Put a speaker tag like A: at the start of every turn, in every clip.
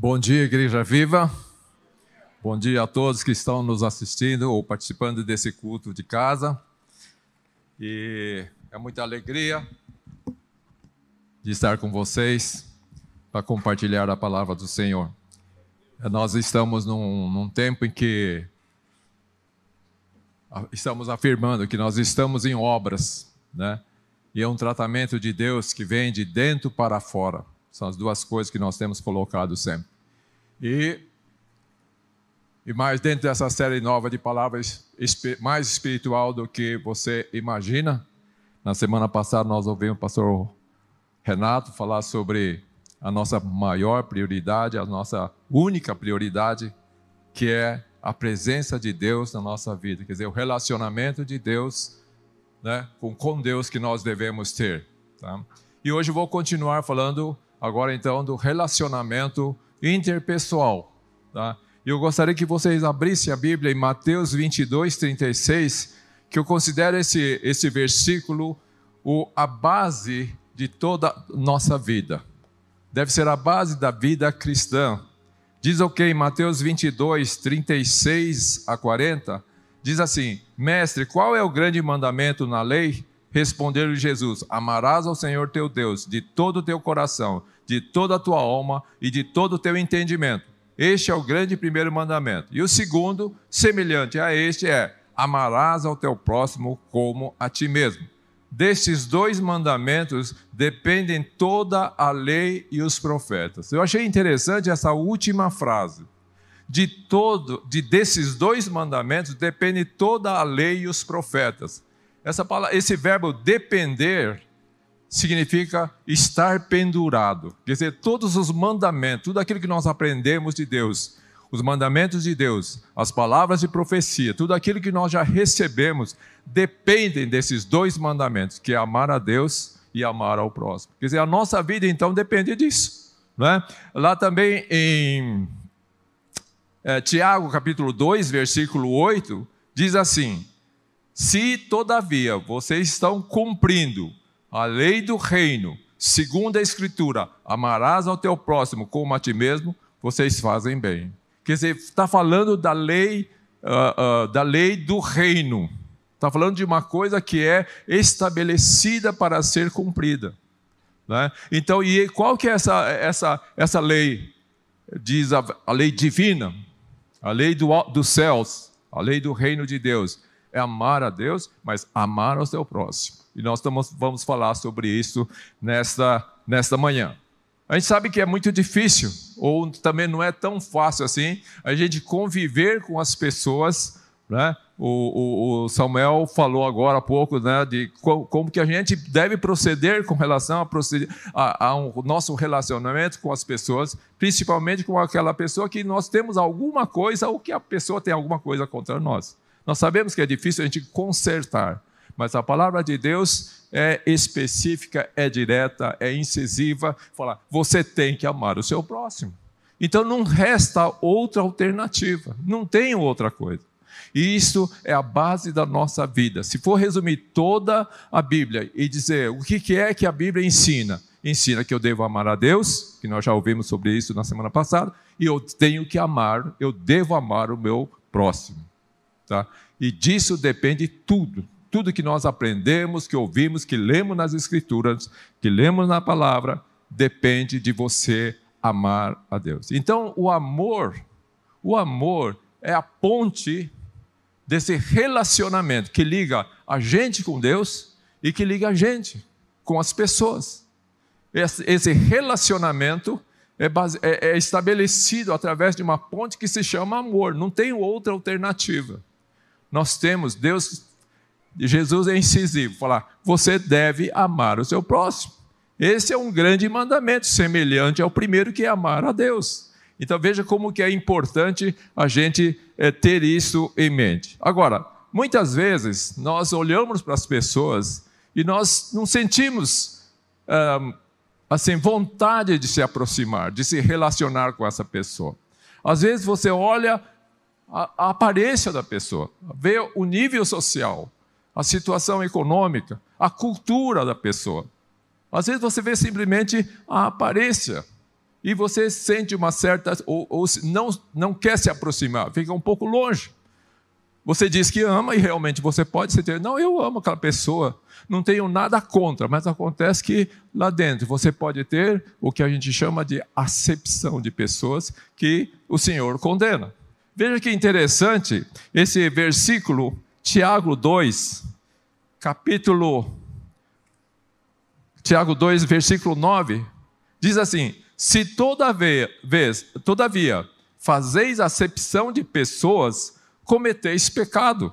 A: Bom dia, Igreja Viva. Bom dia a todos que estão nos assistindo ou participando desse culto de casa. E é muita alegria de estar com vocês para compartilhar a palavra do Senhor. Nós estamos num, num tempo em que estamos afirmando que nós estamos em obras, né? E é um tratamento de Deus que vem de dentro para fora. São as duas coisas que nós temos colocado sempre. E, e mais dentro dessa série nova de palavras, mais espiritual do que você imagina. Na semana passada nós ouvimos o pastor Renato falar sobre a nossa maior prioridade, a nossa única prioridade, que é a presença de Deus na nossa vida, quer dizer, o relacionamento de Deus né, com, com Deus que nós devemos ter. Tá? E hoje vou continuar falando agora então do relacionamento interpessoal. Tá? Eu gostaria que vocês abrissem a Bíblia em Mateus 22, 36, que eu considero esse, esse versículo o, a base de toda nossa vida. Deve ser a base da vida cristã. Diz o que em Mateus 22, 36 a 40, diz assim: Mestre, qual é o grande mandamento na lei? Respondeu-lhe Jesus: Amarás ao Senhor teu Deus de todo o teu coração, de toda a tua alma e de todo o teu entendimento. Este é o grande primeiro mandamento. E o segundo, semelhante a este, é: Amarás ao teu próximo como a ti mesmo. Destes dois mandamentos dependem toda a lei e os profetas. Eu achei interessante essa última frase de todo, de desses dois mandamentos depende toda a lei e os profetas. Essa palavra, esse verbo depender significa estar pendurado. Quer dizer, todos os mandamentos, tudo aquilo que nós aprendemos de Deus, os mandamentos de Deus, as palavras de profecia, tudo aquilo que nós já recebemos, dependem desses dois mandamentos, que é amar a Deus e amar ao próximo. Quer dizer, a nossa vida então depende disso. Não é? Lá também em é, Tiago capítulo 2, versículo 8, diz assim: Se todavia vocês estão cumprindo a lei do reino, segundo a Escritura, amarás ao teu próximo como a ti mesmo, vocês fazem bem. Quer dizer, está falando da lei, uh, uh, da lei do reino. Está falando de uma coisa que é estabelecida para ser cumprida. Né? Então, e qual que é essa, essa, essa lei? Diz a, a lei divina. A lei do, dos céus, a lei do reino de Deus, é amar a Deus, mas amar ao seu próximo. E nós estamos, vamos falar sobre isso nesta, nesta manhã. A gente sabe que é muito difícil, ou também não é tão fácil assim, a gente conviver com as pessoas né? O, o, o, Samuel falou agora há pouco né, de como, como, que a gente deve proceder com relação a, proceder, a, a um, nosso relacionamento com as pessoas, principalmente com aquela pessoa que nós temos alguma coisa ou que a pessoa tem alguma coisa contra nós. Nós sabemos que é difícil a gente consertar, mas a palavra de Deus é específica, é direta, é incisiva. Falar, você tem que amar o seu próximo. Então não resta outra alternativa, não tem outra coisa. E isso é a base da nossa vida. Se for resumir toda a Bíblia e dizer o que é que a Bíblia ensina, ensina que eu devo amar a Deus, que nós já ouvimos sobre isso na semana passada, e eu tenho que amar, eu devo amar o meu próximo. Tá? E disso depende tudo. Tudo que nós aprendemos, que ouvimos, que lemos nas Escrituras, que lemos na palavra, depende de você amar a Deus. Então, o amor, o amor é a ponte desse relacionamento que liga a gente com Deus e que liga a gente com as pessoas. Esse relacionamento é, base, é, é estabelecido através de uma ponte que se chama amor, não tem outra alternativa. Nós temos, Deus, Jesus é incisivo, falar, você deve amar o seu próximo. Esse é um grande mandamento, semelhante ao primeiro que é amar a Deus. Então veja como que é importante a gente é, ter isso em mente. Agora, muitas vezes nós olhamos para as pessoas e nós não sentimos assim vontade de se aproximar, de se relacionar com essa pessoa. Às vezes você olha a, a aparência da pessoa, vê o nível social, a situação econômica, a cultura da pessoa. Às vezes você vê simplesmente a aparência e você sente uma certa. ou, ou não, não quer se aproximar, fica um pouco longe. Você diz que ama e realmente você pode ser. Não, eu amo aquela pessoa, não tenho nada contra, mas acontece que lá dentro você pode ter o que a gente chama de acepção de pessoas que o Senhor condena. Veja que interessante esse versículo, Tiago 2, capítulo. Tiago 2, versículo 9, diz assim: Se toda vez, todavia, fazeis acepção de pessoas, cometeis pecado,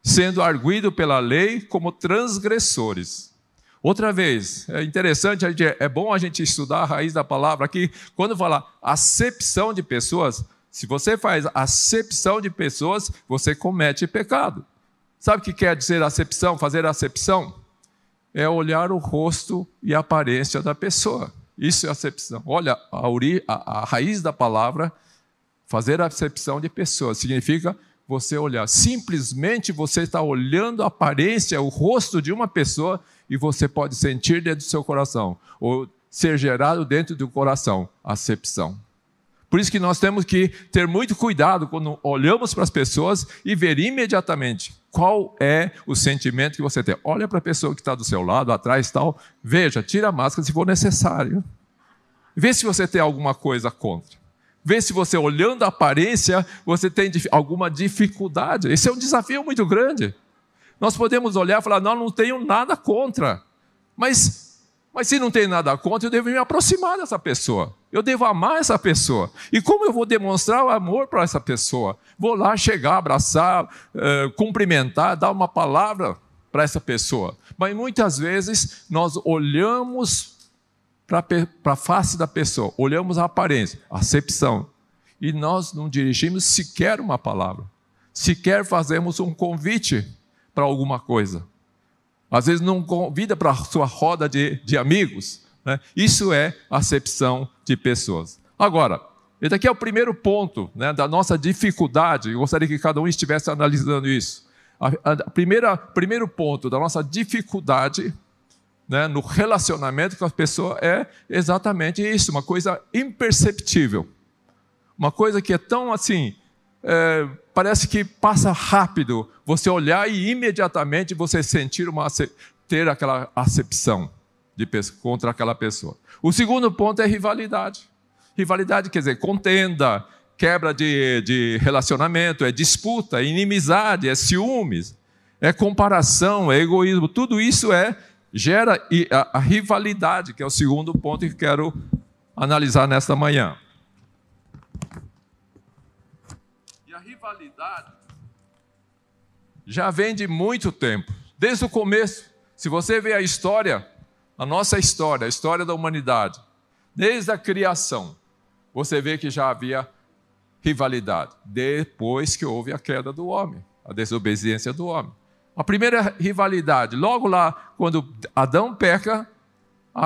A: sendo arguido pela lei como transgressores. Outra vez, é interessante, é bom a gente estudar a raiz da palavra aqui. Quando fala acepção de pessoas, se você faz acepção de pessoas, você comete pecado. Sabe o que quer dizer acepção? Fazer acepção? É olhar o rosto e a aparência da pessoa. Isso é acepção. Olha, a, ori, a, a raiz da palavra Fazer acepção de pessoas significa você olhar. Simplesmente você está olhando a aparência, o rosto de uma pessoa e você pode sentir dentro do seu coração, ou ser gerado dentro do coração, acepção. Por isso que nós temos que ter muito cuidado quando olhamos para as pessoas e ver imediatamente qual é o sentimento que você tem. Olha para a pessoa que está do seu lado, atrás tal, veja, tira a máscara se for necessário. Vê se você tem alguma coisa contra. Vê se você, olhando a aparência, você tem alguma dificuldade. Esse é um desafio muito grande. Nós podemos olhar e falar: não, não tenho nada contra. Mas, mas se não tenho nada contra, eu devo me aproximar dessa pessoa. Eu devo amar essa pessoa. E como eu vou demonstrar o amor para essa pessoa? Vou lá chegar, abraçar, uh, cumprimentar, dar uma palavra para essa pessoa. Mas muitas vezes nós olhamos para a face da pessoa, olhamos a aparência, a acepção, e nós não dirigimos sequer uma palavra, sequer fazemos um convite para alguma coisa. Às vezes não convida para a sua roda de, de amigos. Né? Isso é acepção de pessoas. Agora, esse aqui é o primeiro ponto né, da nossa dificuldade. Eu gostaria que cada um estivesse analisando isso. A, a, a primeiro ponto da nossa dificuldade né, no relacionamento com a pessoa é exatamente isso, uma coisa imperceptível. Uma coisa que é tão assim, é, parece que passa rápido você olhar e imediatamente você sentir uma, ter aquela acepção de, contra aquela pessoa. O segundo ponto é rivalidade. Rivalidade quer dizer contenda, quebra de, de relacionamento, é disputa, é inimizade, é ciúmes, é comparação, é egoísmo. Tudo isso é gera a, rivalidade, que é o segundo ponto que quero analisar nesta manhã. E a rivalidade já vem de muito tempo, desde o começo. Se você vê a história, a nossa história, a história da humanidade, desde a criação, você vê que já havia rivalidade, depois que houve a queda do homem, a desobediência do homem. A primeira rivalidade, logo lá, quando Adão peca,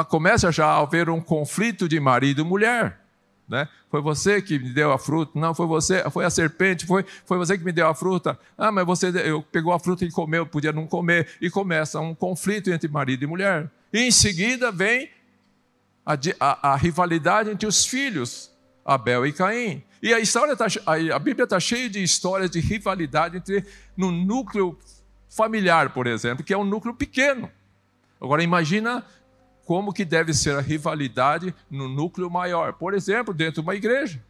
A: começa já a haver um conflito de marido e mulher. Né? Foi você que me deu a fruta? Não, foi você, foi a serpente, foi, foi você que me deu a fruta. Ah, mas você eu, pegou a fruta e comeu, podia não comer. E começa um conflito entre marido e mulher. E em seguida vem a, a, a rivalidade entre os filhos, Abel e Caim. E a história tá, a, Bíblia está cheia de histórias de rivalidade entre no núcleo familiar, por exemplo, que é um núcleo pequeno. Agora imagina como que deve ser a rivalidade no núcleo maior. Por exemplo, dentro de uma igreja,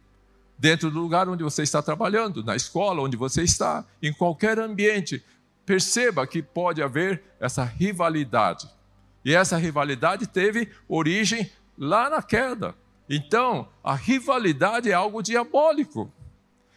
A: dentro do lugar onde você está trabalhando, na escola onde você está, em qualquer ambiente. Perceba que pode haver essa rivalidade. E essa rivalidade teve origem lá na queda. Então, a rivalidade é algo diabólico.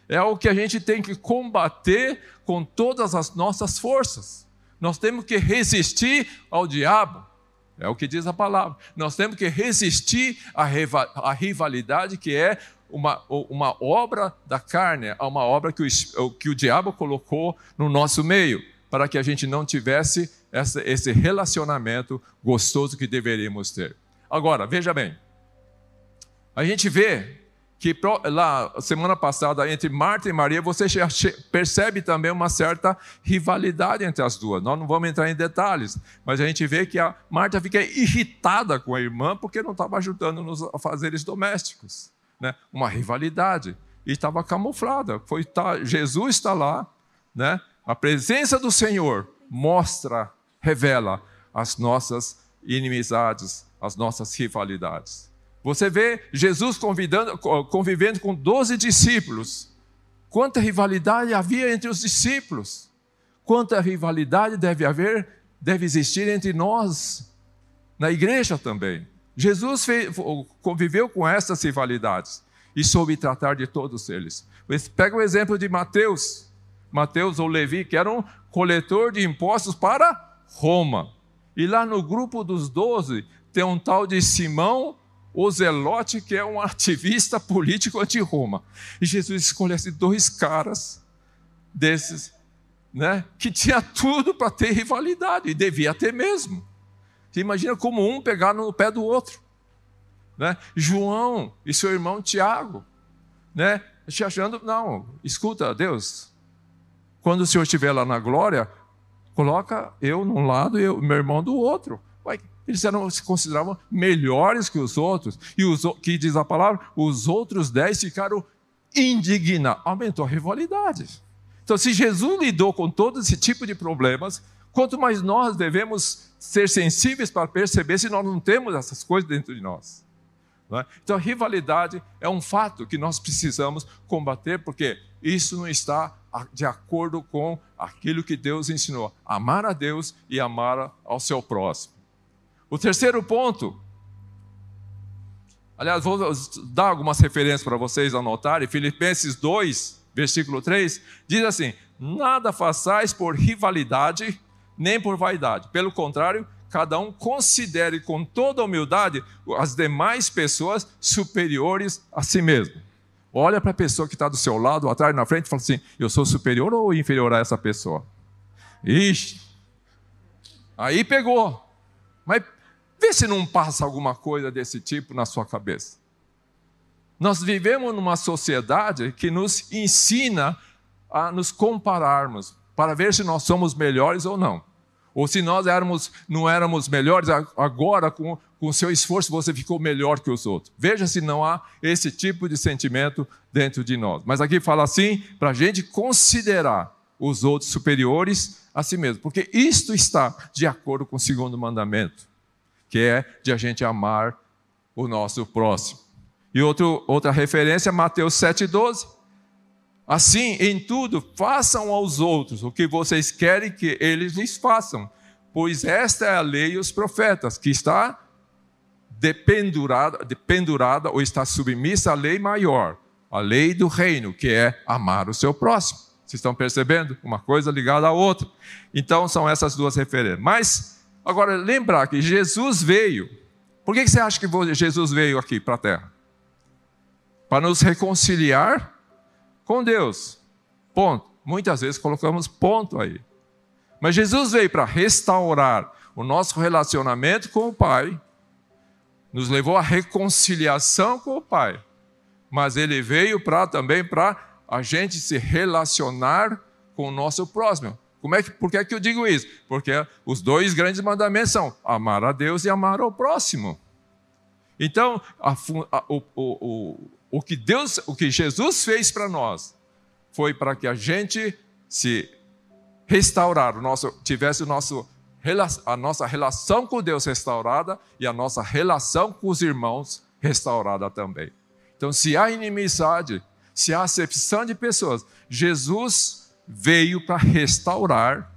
A: É algo que a gente tem que combater com todas as nossas forças. Nós temos que resistir ao diabo. É o que diz a palavra. Nós temos que resistir à rivalidade que é uma, uma obra da carne, uma obra que o, que o diabo colocou no nosso meio, para que a gente não tivesse essa, esse relacionamento gostoso que deveríamos ter. Agora, veja bem, a gente vê que lá, semana passada, entre Marta e Maria, você percebe também uma certa rivalidade entre as duas. Nós não vamos entrar em detalhes, mas a gente vê que a Marta fica irritada com a irmã porque não estava ajudando nos afazeres domésticos. Né? Uma rivalidade. E estava camuflada. Foi, tá, Jesus está lá, né? a presença do Senhor mostra, revela as nossas inimizades, as nossas rivalidades. Você vê Jesus convidando, convivendo com doze discípulos. Quanta rivalidade havia entre os discípulos. Quanta rivalidade deve haver, deve existir entre nós, na igreja também. Jesus fez, conviveu com essas rivalidades e soube tratar de todos eles. Pega o exemplo de Mateus. Mateus ou Levi, que era um coletor de impostos para Roma. E lá no grupo dos doze tem um tal de Simão o Zelote, que é um ativista político anti-Roma. E Jesus escolhesse dois caras desses, né, que tinha tudo para ter rivalidade, e devia ter mesmo. Você imagina como um pegar no pé do outro. Né? João e seu irmão Tiago, né? achando, não, escuta, Deus, quando o Senhor estiver lá na glória, coloca eu num lado e meu irmão do outro. Eles eram, se consideravam melhores que os outros. E os, que diz a palavra, os outros dez ficaram indignados. Aumentou a rivalidade. Então, se Jesus lidou com todo esse tipo de problemas, quanto mais nós devemos ser sensíveis para perceber se nós não temos essas coisas dentro de nós. É? Então, a rivalidade é um fato que nós precisamos combater, porque isso não está de acordo com aquilo que Deus ensinou: amar a Deus e amar ao seu próximo. O terceiro ponto, aliás, vou dar algumas referências para vocês anotarem. Filipenses 2, versículo 3, diz assim: Nada façais por rivalidade, nem por vaidade. Pelo contrário, cada um considere com toda humildade as demais pessoas superiores a si mesmo. Olha para a pessoa que está do seu lado, atrás, na frente, e fala assim: Eu sou superior ou inferior a essa pessoa? Ixi, aí pegou. Mas Vê se não passa alguma coisa desse tipo na sua cabeça. Nós vivemos numa sociedade que nos ensina a nos compararmos para ver se nós somos melhores ou não. Ou se nós éramos, não éramos melhores, agora com, o seu esforço você ficou melhor que os outros. Veja se não há esse tipo de sentimento dentro de nós. Mas aqui fala assim, para a gente considerar os outros superiores a si mesmo, porque isto está de acordo com o segundo mandamento que é de a gente amar o nosso próximo. E outro, outra referência, Mateus 7,12. Assim, em tudo, façam aos outros o que vocês querem que eles lhes façam, pois esta é a lei e os profetas, que está dependurada, dependurada ou está submissa à lei maior, a lei do reino, que é amar o seu próximo. Vocês estão percebendo? Uma coisa ligada à outra. Então, são essas duas referências. Mas Agora, lembrar que Jesus veio. Por que você acha que Jesus veio aqui para a terra? Para nos reconciliar com Deus. Ponto. Muitas vezes colocamos ponto aí. Mas Jesus veio para restaurar o nosso relacionamento com o Pai, nos levou à reconciliação com o Pai. Mas ele veio para também para a gente se relacionar com o nosso próximo. Como é que, por que, é que eu digo isso? Porque os dois grandes mandamentos são amar a Deus e amar ao próximo. Então, a, a, o, o, o, que Deus, o que Jesus fez para nós, foi para que a gente se restaurar, o nosso, tivesse o nosso, a nossa relação com Deus restaurada e a nossa relação com os irmãos restaurada também. Então, se há inimizade, se há acepção de pessoas, Jesus veio para restaurar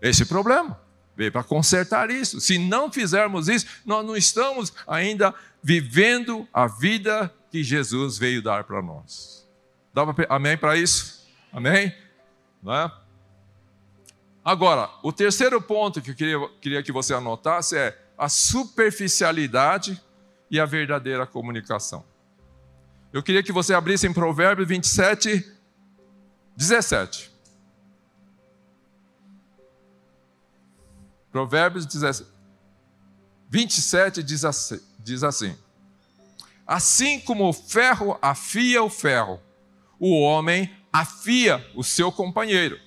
A: esse problema, veio para consertar isso. Se não fizermos isso, nós não estamos ainda vivendo a vida que Jesus veio dar para nós. Dá pra, amém para isso? Amém? É? Agora, o terceiro ponto que eu queria, queria que você anotasse é a superficialidade e a verdadeira comunicação. Eu queria que você abrisse em Provérbios 27, 17. Provérbios 27 diz assim, diz assim: Assim como o ferro afia o ferro, o homem afia o seu companheiro.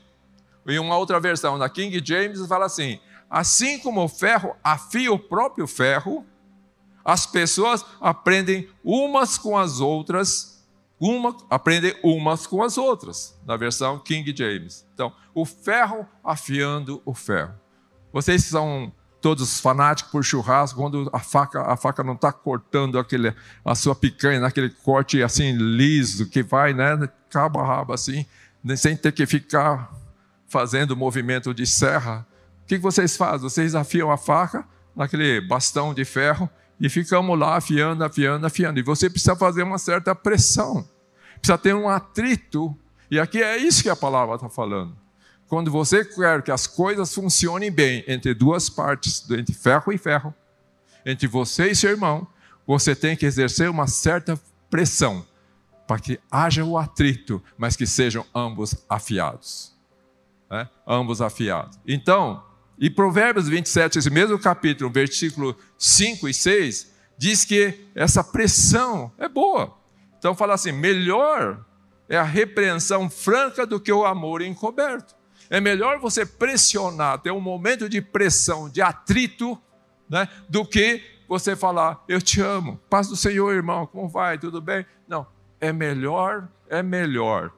A: Em uma outra versão, na King James, fala assim: assim como o ferro afia o próprio ferro, as pessoas aprendem umas com as outras, uma, aprendem umas com as outras, na versão King James. Então, o ferro afiando o ferro. Vocês são todos fanáticos por churrasco, quando a faca, a faca não está cortando aquele, a sua picanha, naquele corte assim liso, que vai, né, cabo a rabo assim, sem ter que ficar fazendo movimento de serra. O que vocês fazem? Vocês afiam a faca naquele bastão de ferro e ficamos lá afiando, afiando, afiando. E você precisa fazer uma certa pressão, precisa ter um atrito. E aqui é isso que a palavra está falando. Quando você quer que as coisas funcionem bem entre duas partes, entre ferro e ferro, entre você e seu irmão, você tem que exercer uma certa pressão para que haja o atrito, mas que sejam ambos afiados. Né? Ambos afiados. Então, e Provérbios 27, esse mesmo capítulo, versículo 5 e 6, diz que essa pressão é boa. Então fala assim: melhor é a repreensão franca do que o amor encoberto. É melhor você pressionar, ter um momento de pressão, de atrito, né, do que você falar, eu te amo, paz do Senhor, irmão, como vai, tudo bem? Não, é melhor, é melhor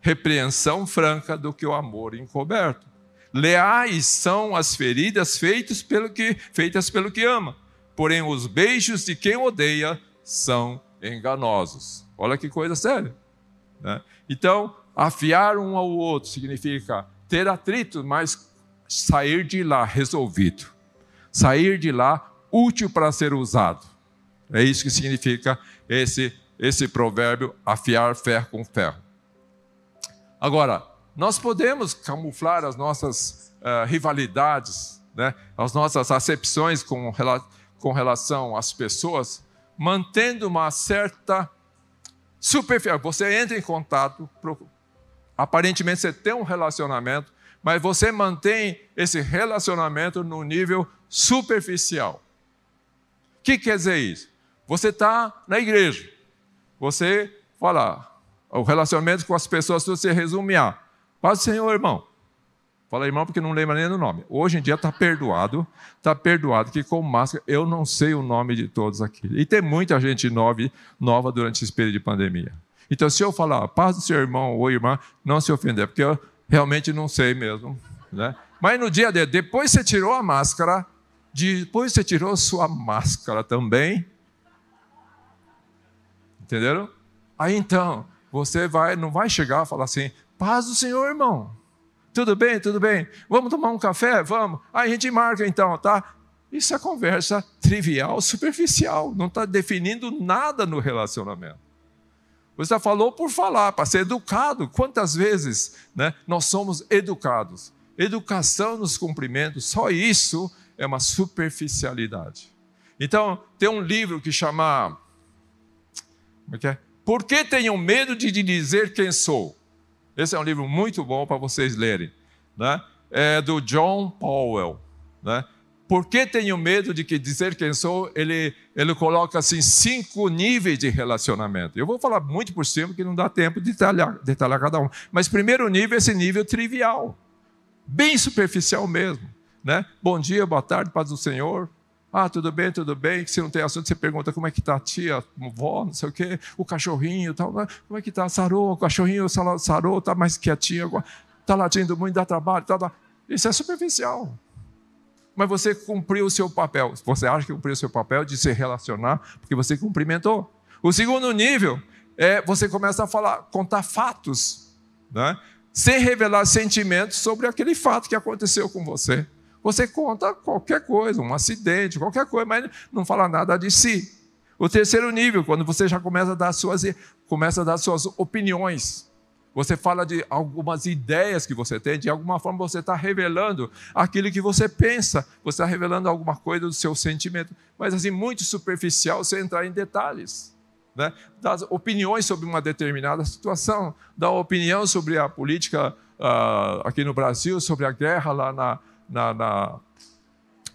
A: repreensão franca do que o amor encoberto. Leais são as feridas feitas pelo que, feitas pelo que ama, porém os beijos de quem odeia são enganosos. Olha que coisa séria. Né? Então, afiar um ao outro significa ter atrito, mas sair de lá resolvido. Sair de lá útil para ser usado. É isso que significa esse, esse provérbio, afiar ferro com ferro. Agora, nós podemos camuflar as nossas uh, rivalidades, né, as nossas acepções com, com relação às pessoas, mantendo uma certa superficialidade. Você entra em contato, aparentemente você tem um relacionamento, mas você mantém esse relacionamento no nível superficial. O que quer dizer isso? Você está na igreja, você fala, o relacionamento com as pessoas você resume a Paz do Senhor, irmão. Fala irmão porque não lembra nem do nome. Hoje em dia está perdoado, está perdoado que com máscara eu não sei o nome de todos aqui. E tem muita gente nova, durante esse período de pandemia. Então se eu falar paz do seu irmão ou irmã, não se ofender, porque eu realmente não sei mesmo. Né? Mas no dia de depois você tirou a máscara, depois você tirou sua máscara também. Entenderam? Aí então, você vai, não vai chegar e falar assim, Paz do Senhor, irmão. Tudo bem, tudo bem. Vamos tomar um café? Vamos. Aí a gente marca então, tá? Isso é conversa trivial, superficial. Não está definindo nada no relacionamento. Você falou por falar, para ser educado. Quantas vezes né, nós somos educados? Educação nos cumprimentos, só isso é uma superficialidade. Então, tem um livro que chama. Como é que é? Por que tenho medo de dizer quem sou? Esse é um livro muito bom para vocês lerem. Né? É do John Powell. Né? Por que tenho medo de que dizer quem sou? Ele, ele coloca assim cinco níveis de relacionamento. Eu vou falar muito por cima, que não dá tempo de detalhar, detalhar cada um. Mas primeiro nível é esse nível trivial, bem superficial mesmo. Né? Bom dia, boa tarde, paz do Senhor. Ah, tudo bem, tudo bem. Se não tem assunto, você pergunta como é que está a tia, vó, não sei o quê, o cachorrinho, tal. Né? como é que está? Sarou, o cachorrinho sarou, está mais quietinho, está latindo muito, dá trabalho, tal, tal. Isso é superficial. Mas você cumpriu o seu papel. Você acha que cumpriu o seu papel de se relacionar porque você cumprimentou. O segundo nível é você começa a falar, contar fatos, né? sem revelar sentimentos sobre aquele fato que aconteceu com você. Você conta qualquer coisa, um acidente, qualquer coisa, mas não fala nada de si. O terceiro nível, quando você já começa a dar suas, começa a dar suas opiniões. Você fala de algumas ideias que você tem, de alguma forma você está revelando aquilo que você pensa, você está revelando alguma coisa do seu sentimento, mas assim, muito superficial você entrar em detalhes. Né? Das opiniões sobre uma determinada situação, dar opinião sobre a política uh, aqui no Brasil, sobre a guerra lá na, na, na,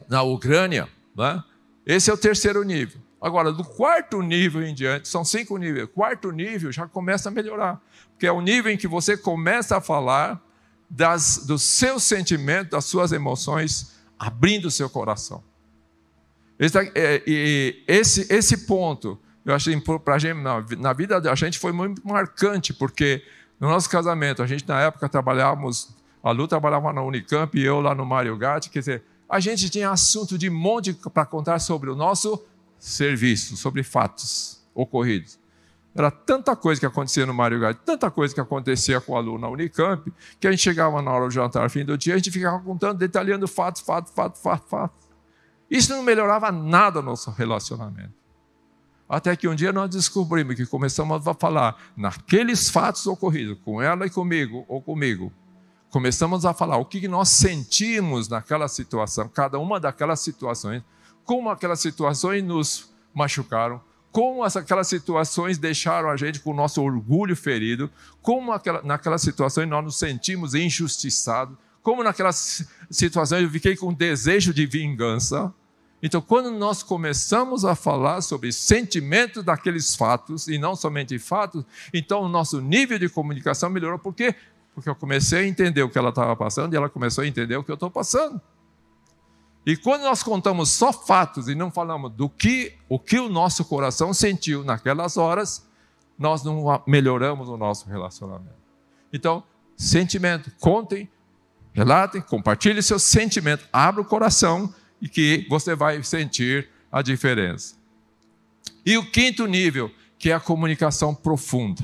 A: na Ucrânia. Né? Esse é o terceiro nível. Agora, do quarto nível em diante, são cinco níveis, quarto nível já começa a melhorar, porque é o nível em que você começa a falar das, dos seus sentimentos, das suas emoções, abrindo o seu coração. Esse, é, esse, esse ponto, eu achei para gente, na, na vida da gente foi muito marcante, porque no nosso casamento, a gente na época trabalhávamos, a Lu trabalhava na Unicamp e eu lá no Mario Gatti, quer dizer, a gente tinha assunto de monte para contar sobre o nosso serviço, sobre fatos ocorridos. Era tanta coisa que acontecia no Mário Gatti, tanta coisa que acontecia com o aluno na Unicamp, que a gente chegava na hora do jantar, fim do dia, a gente ficava contando, detalhando fatos, fatos, fatos, fatos, fatos. Isso não melhorava nada no nosso relacionamento. Até que um dia nós descobrimos que começamos a falar naqueles fatos ocorridos, com ela e comigo, ou comigo. Começamos a falar o que nós sentimos naquela situação, cada uma daquelas situações, como aquelas situações nos machucaram, como aquelas situações deixaram a gente com o nosso orgulho ferido, como aquela, naquelas situações nós nos sentimos injustiçados, como naquelas situações eu fiquei com desejo de vingança. Então, quando nós começamos a falar sobre sentimentos daqueles fatos, e não somente fatos, então o nosso nível de comunicação melhorou. Por quê? Porque eu comecei a entender o que ela estava passando e ela começou a entender o que eu estou passando. E quando nós contamos só fatos e não falamos do que o que o nosso coração sentiu naquelas horas, nós não melhoramos o nosso relacionamento. Então, sentimento, contem, relatem, compartilhem seus sentimentos, abra o coração e que você vai sentir a diferença. E o quinto nível, que é a comunicação profunda.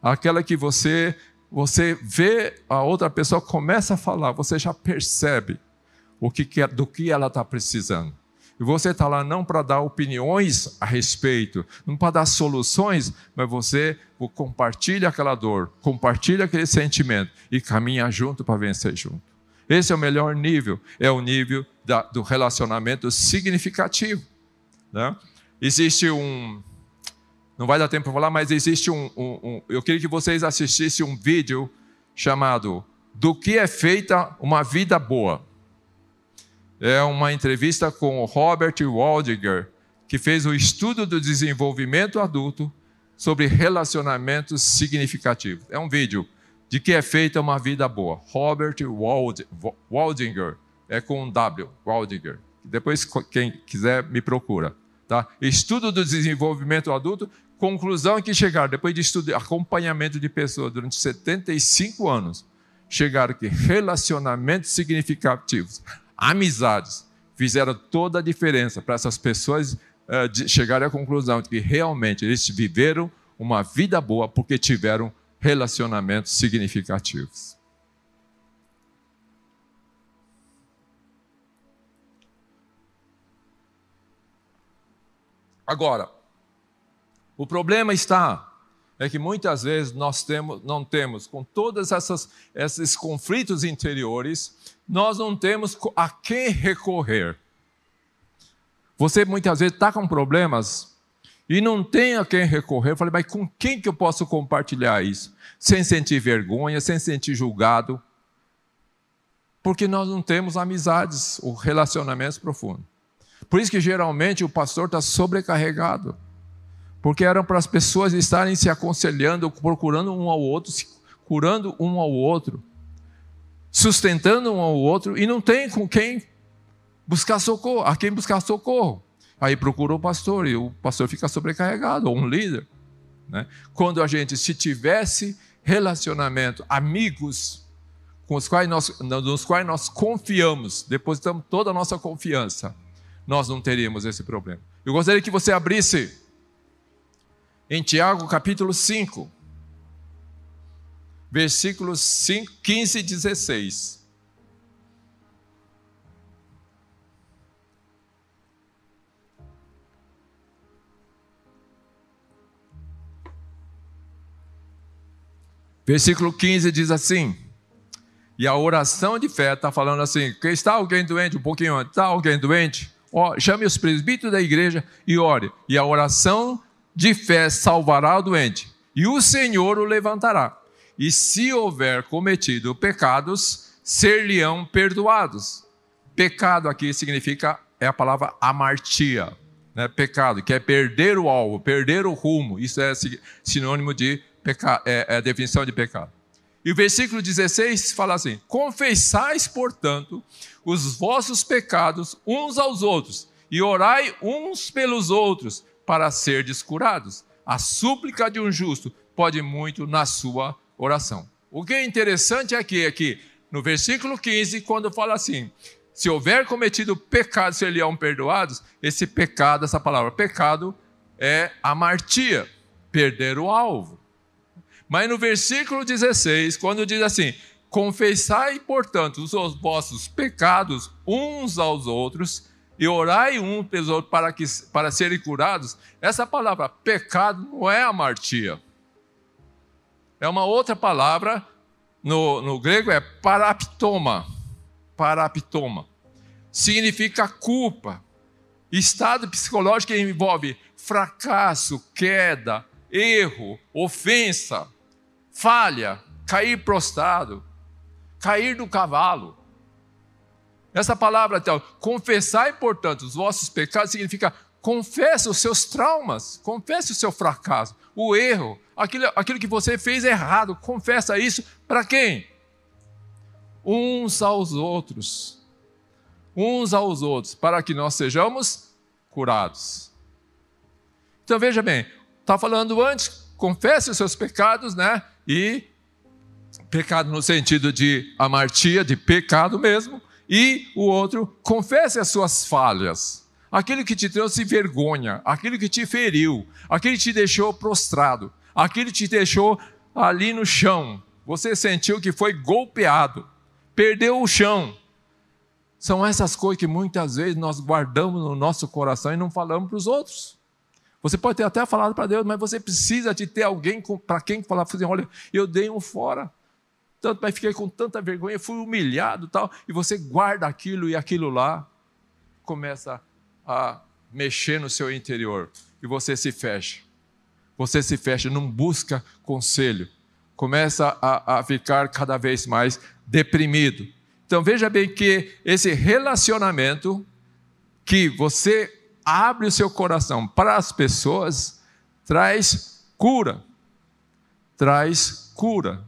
A: Aquela que você você vê a outra pessoa começa a falar, você já percebe o que, do que ela está precisando. E você está lá não para dar opiniões a respeito, não para dar soluções, mas você compartilha aquela dor, compartilha aquele sentimento e caminha junto para vencer junto. Esse é o melhor nível, é o nível da, do relacionamento significativo. Né? Existe um. Não vai dar tempo para falar, mas existe um, um, um. Eu queria que vocês assistissem um vídeo chamado Do que é feita uma vida boa é uma entrevista com o Robert Waldinger, que fez o estudo do desenvolvimento adulto sobre relacionamentos significativos. É um vídeo de que é feita uma vida boa. Robert Wald, Waldinger, é com um W, Waldinger. Depois, quem quiser, me procura. Tá? Estudo do desenvolvimento adulto, conclusão que chegaram, depois de estudo, acompanhamento de pessoas durante 75 anos, chegaram que relacionamentos significativos amizades fizeram toda a diferença para essas pessoas uh, chegarem à conclusão de que realmente eles viveram uma vida boa porque tiveram relacionamentos significativos. Agora, o problema está é que muitas vezes nós temos, não temos, com todos esses conflitos interiores, nós não temos a quem recorrer. Você muitas vezes está com problemas e não tem a quem recorrer. Eu falei, mas com quem que eu posso compartilhar isso? Sem sentir vergonha, sem sentir julgado. Porque nós não temos amizades ou relacionamentos profundos. Por isso que geralmente o pastor está sobrecarregado. Porque eram para as pessoas estarem se aconselhando, procurando um ao outro, curando um ao outro sustentando um ao outro e não tem com quem buscar socorro, a quem buscar socorro. Aí procura o pastor e o pastor fica sobrecarregado, ou um líder. Né? Quando a gente, se tivesse relacionamento, amigos com os quais nós, nos quais nós confiamos, depositamos toda a nossa confiança, nós não teríamos esse problema. Eu gostaria que você abrisse em Tiago capítulo 5 versículos 5, 15 e 16. Versículo 15 diz assim: E a oração de fé está falando assim: que está alguém doente? Um pouquinho antes, está alguém doente? Ó, chame os presbíteros da igreja e ore. E a oração de fé salvará o doente, e o Senhor o levantará e se houver cometido pecados, ser-lhe-ão perdoados. Pecado aqui significa, é a palavra amartia. né? pecado, que é perder o alvo, perder o rumo. Isso é sinônimo de pecado, é, é a definição de pecado. E o versículo 16 fala assim: Confessais, portanto, os vossos pecados uns aos outros, e orai uns pelos outros, para ser curados. A súplica de um justo pode muito na sua oração. O que é interessante aqui é que, no versículo 15, quando fala assim: se houver cometido pecado, seriam perdoados, esse pecado, essa palavra pecado, é amartia, perder o alvo. Mas no versículo 16, quando diz assim: Confessai, portanto, os vossos pecados uns aos outros e orai um pelos outros para, que, para serem curados, essa palavra pecado não é amartia. É uma outra palavra, no, no grego é paraptoma. Paraptoma. Significa culpa. Estado psicológico que envolve fracasso, queda, erro, ofensa, falha, cair prostrado, cair do cavalo. Essa palavra, então, confessai, portanto, os vossos pecados, significa confesse os seus traumas, confesse o seu fracasso, o erro, aquilo, aquilo que você fez errado, confessa isso para quem? Uns aos outros. Uns aos outros, para que nós sejamos curados. Então veja bem, está falando antes, confesse os seus pecados, né? E pecado no sentido de amartia, de pecado mesmo, e o outro, confesse as suas falhas, aquilo que te trouxe vergonha, aquilo que te feriu, aquilo que te deixou prostrado, aquilo que te deixou ali no chão. Você sentiu que foi golpeado, perdeu o chão. São essas coisas que muitas vezes nós guardamos no nosso coração e não falamos para os outros. Você pode ter até falado para Deus, mas você precisa de ter alguém para quem falar, assim, olha, eu dei um fora tanto, mas fiquei com tanta vergonha, fui humilhado tal, e você guarda aquilo e aquilo lá, começa a mexer no seu interior, e você se fecha. Você se fecha, não busca conselho, começa a, a ficar cada vez mais deprimido. Então veja bem que esse relacionamento que você abre o seu coração para as pessoas traz cura. Traz cura.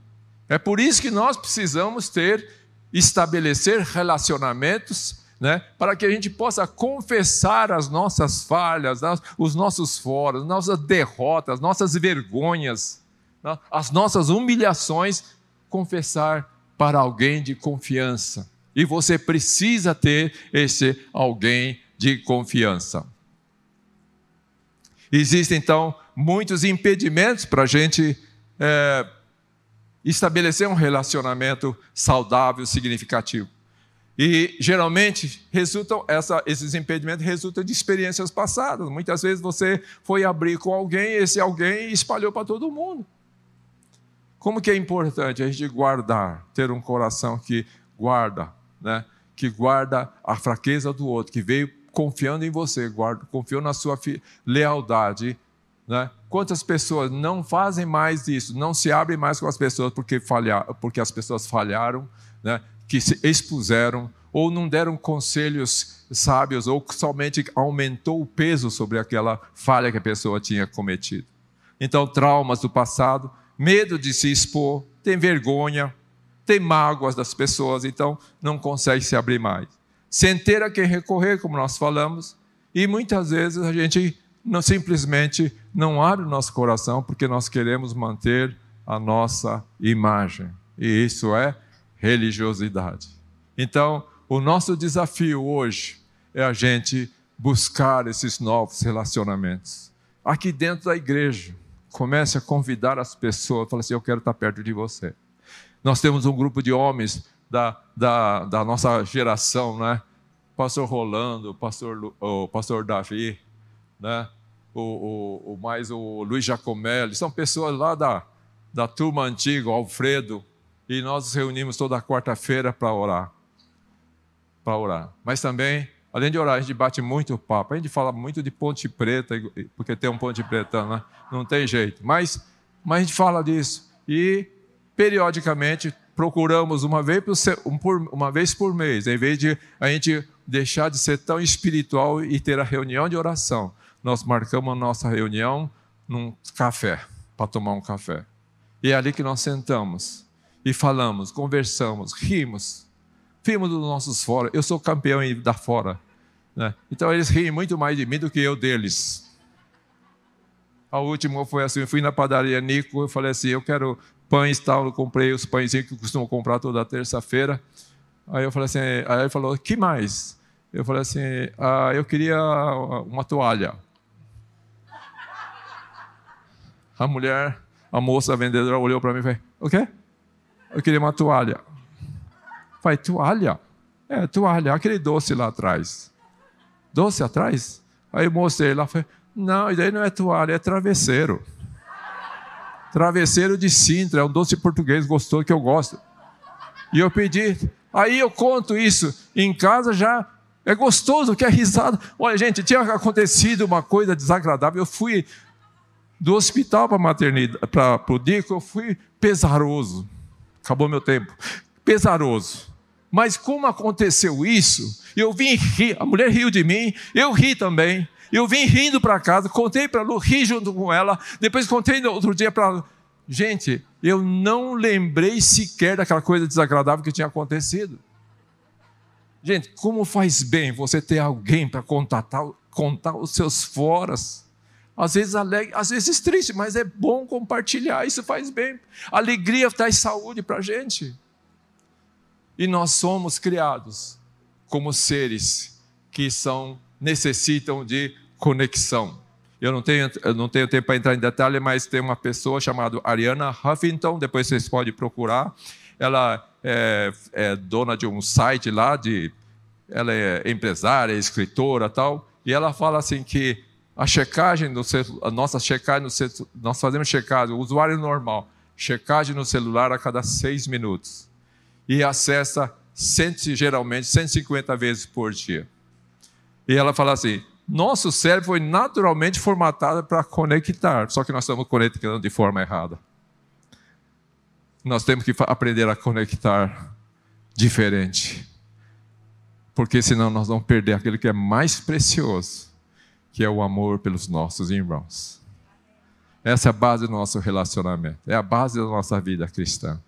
A: É por isso que nós precisamos ter, estabelecer relacionamentos, né, para que a gente possa confessar as nossas falhas, os nossos foras, nossas derrotas, as nossas vergonhas, né, as nossas humilhações, confessar para alguém de confiança. E você precisa ter esse alguém de confiança. Existem então muitos impedimentos para a gente é, estabelecer um relacionamento saudável, significativo. E geralmente resultam essa, esses impedimentos resultam de experiências passadas. Muitas vezes você foi abrir com alguém, esse alguém espalhou para todo mundo. Como que é importante a gente guardar, ter um coração que guarda, né? Que guarda a fraqueza do outro, que veio confiando em você, guarda, confiou na sua lealdade né? Quantas pessoas não fazem mais isso, não se abrem mais com as pessoas porque, falhar, porque as pessoas falharam, né? que se expuseram, ou não deram conselhos sábios, ou somente aumentou o peso sobre aquela falha que a pessoa tinha cometido. Então, traumas do passado, medo de se expor, tem vergonha, tem mágoas das pessoas, então não consegue se abrir mais. Sem ter a quem recorrer, como nós falamos, e muitas vezes a gente não, simplesmente não abre o nosso coração porque nós queremos manter a nossa imagem. E isso é religiosidade. Então, o nosso desafio hoje é a gente buscar esses novos relacionamentos. Aqui dentro da igreja, comece a convidar as pessoas, fala assim: Eu quero estar perto de você. Nós temos um grupo de homens da, da, da nossa geração, né? Pastor Rolando, pastor, o pastor Davi, né? O, o, o mais o Luiz Jacomelli, são pessoas lá da, da turma antiga, o Alfredo, e nós nos reunimos toda quarta-feira para orar. Para orar. Mas também, além de orar, a gente bate muito papo. A gente fala muito de Ponte Preta, porque tem um Ponte Preta, né? não tem jeito. Mas, mas a gente fala disso. E, periodicamente, procuramos uma vez por, uma vez por mês, em vez de a gente deixar de ser tão espiritual e ter a reunião de oração, nós marcamos a nossa reunião num café, para tomar um café. E é ali que nós sentamos e falamos, conversamos, rimos. Rimos dos nossos fora. Eu sou campeão em dar fora. Né? Então eles riem muito mais de mim do que eu deles. A última foi assim: eu fui na padaria Nico, eu falei assim: eu quero pães tal. Eu comprei os pãezinhos que eu costumo comprar toda terça-feira. Aí eu falei assim: aí ele falou: que mais? Eu falei assim: ah, eu queria uma toalha. A mulher, a moça a vendedora olhou para mim e falou: o quê? Eu queria uma toalha. Falei: toalha? É, toalha, aquele doce lá atrás. Doce atrás? Aí eu mostrei lá, falei, não, isso aí não é toalha, é travesseiro. Travesseiro de Sintra, é um doce português gostoso que eu gosto. E eu pedi, aí eu conto isso em casa já é gostoso, que é risada. Olha, gente, tinha acontecido uma coisa desagradável. Eu fui do hospital para maternidade, para o Dico, eu fui pesaroso. Acabou meu tempo. Pesaroso. Mas como aconteceu isso, eu vim rir, a mulher riu de mim, eu ri também. Eu vim rindo para casa, contei para Lu, ri junto com ela, depois contei no outro dia para Gente, eu não lembrei sequer daquela coisa desagradável que tinha acontecido. Gente, como faz bem você ter alguém para contar os seus foras. Às vezes alegre, às vezes triste, mas é bom compartilhar, isso faz bem. Alegria traz saúde para a gente. E nós somos criados como seres que são necessitam de conexão. Eu não tenho, eu não tenho tempo para entrar em detalhe, mas tem uma pessoa chamada Ariana Huffington, depois vocês podem procurar. Ela é, é dona de um site lá, de, ela é empresária, escritora tal, e ela fala assim que a checagem do a nossa checagem no, nós fazemos checagem, o usuário normal, checagem no celular a cada seis minutos e acessa geralmente 150 vezes por dia. E ela fala assim: nosso cérebro foi naturalmente formatado para conectar, só que nós estamos conectando de forma errada. Nós temos que aprender a conectar diferente, porque senão nós vamos perder aquilo que é mais precioso, que é o amor pelos nossos irmãos. Essa é a base do nosso relacionamento, é a base da nossa vida cristã.